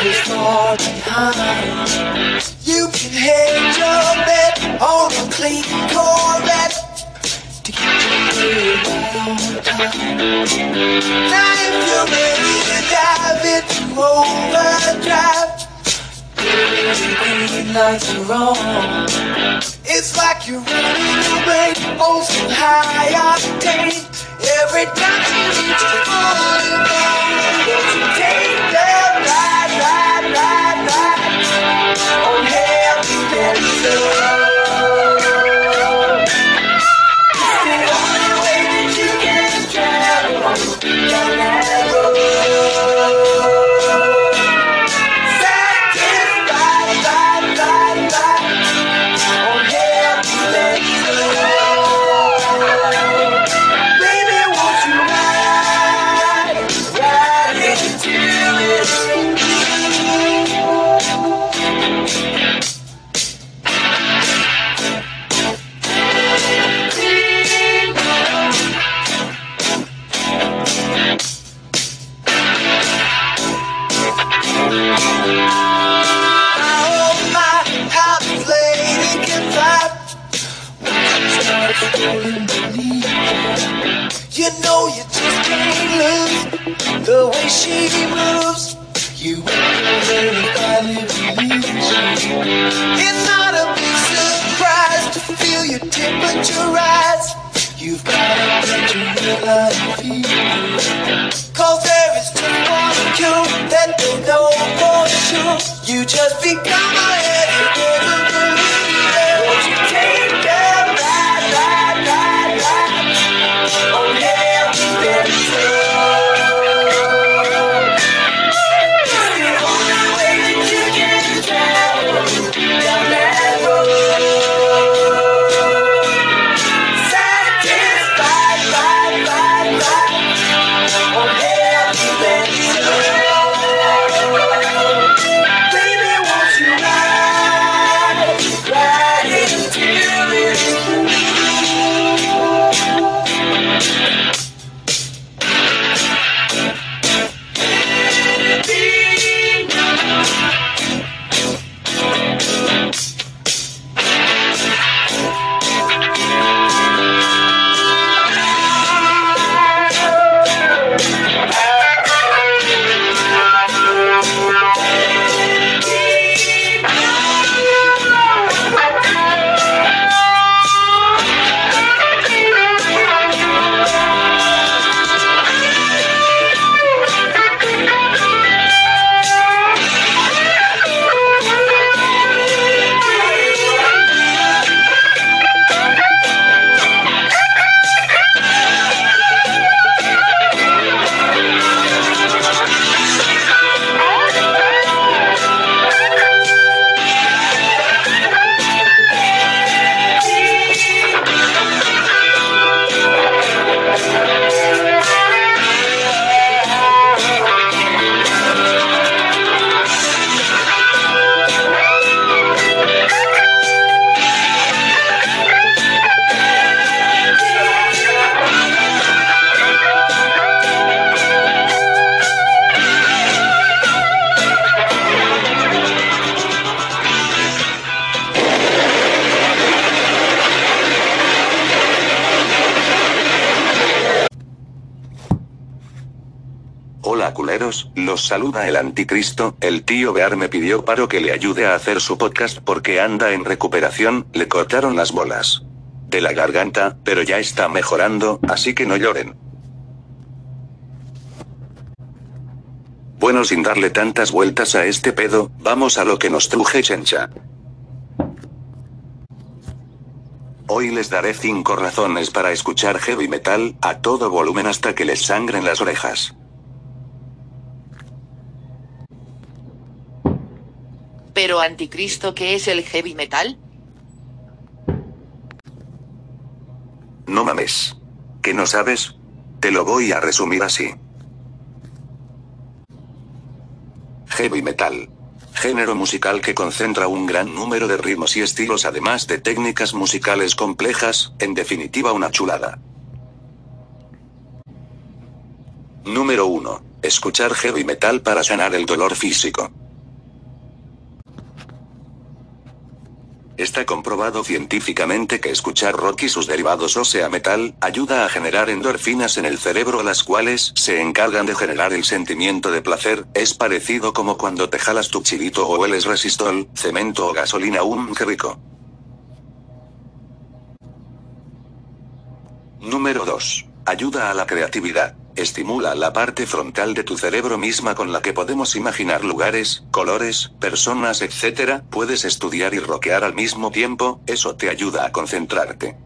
The far behind. You can hedge your bet on a clean Corvette to get you around time. Now if you're ready to dive into overdrive, baby, green lights are on. It's like you're running brain on oh, some high octane. Every time you need to fall in love, the way she moves. You ain't very finally believes It's not a big surprise to feel your temperature rise. You've got to let your real life. Cause there is just one cure that they know for sure. You just become a heavy los saluda el anticristo, el tío Bear me pidió paro que le ayude a hacer su podcast porque anda en recuperación, le cortaron las bolas de la garganta, pero ya está mejorando, así que no lloren. Bueno, sin darle tantas vueltas a este pedo, vamos a lo que nos truje chencha. Hoy les daré 5 razones para escuchar heavy metal, a todo volumen hasta que les sangren las orejas. Pero Anticristo, ¿qué es el heavy metal? No mames. ¿Que no sabes? Te lo voy a resumir así. Heavy metal. Género musical que concentra un gran número de ritmos y estilos además de técnicas musicales complejas, en definitiva una chulada. Número 1. Escuchar heavy metal para sanar el dolor físico. Está comprobado científicamente que escuchar rock y sus derivados o sea metal, ayuda a generar endorfinas en el cerebro las cuales se encargan de generar el sentimiento de placer, es parecido como cuando te jalas tu chilito o hueles resistol, cemento o gasolina un qué rico. Número 2. Ayuda a la creatividad. Estimula la parte frontal de tu cerebro misma con la que podemos imaginar lugares, colores, personas, etc. Puedes estudiar y roquear al mismo tiempo, eso te ayuda a concentrarte.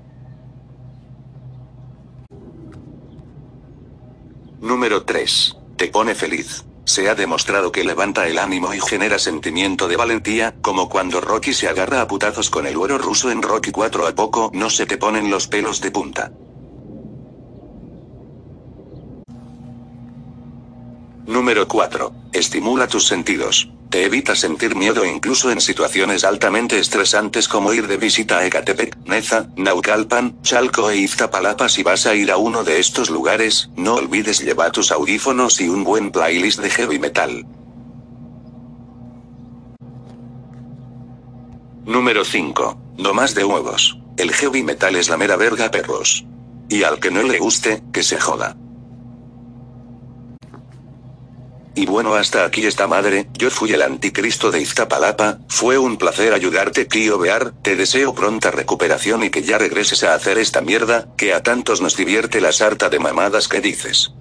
Número 3. Te pone feliz. Se ha demostrado que levanta el ánimo y genera sentimiento de valentía, como cuando Rocky se agarra a putazos con el güero ruso en Rocky 4 a poco no se te ponen los pelos de punta. Número 4. Estimula tus sentidos. Te evita sentir miedo incluso en situaciones altamente estresantes como ir de visita a Ecatepec, Neza, Naucalpan, Chalco e Iztapalapa si vas a ir a uno de estos lugares, no olvides llevar tus audífonos y un buen playlist de heavy metal. Número 5. No más de huevos. El heavy metal es la mera verga perros. Y al que no le guste, que se joda. Y bueno, hasta aquí esta madre, yo fui el anticristo de Iztapalapa, fue un placer ayudarte tío Bear, te deseo pronta recuperación y que ya regreses a hacer esta mierda, que a tantos nos divierte la sarta de mamadas que dices.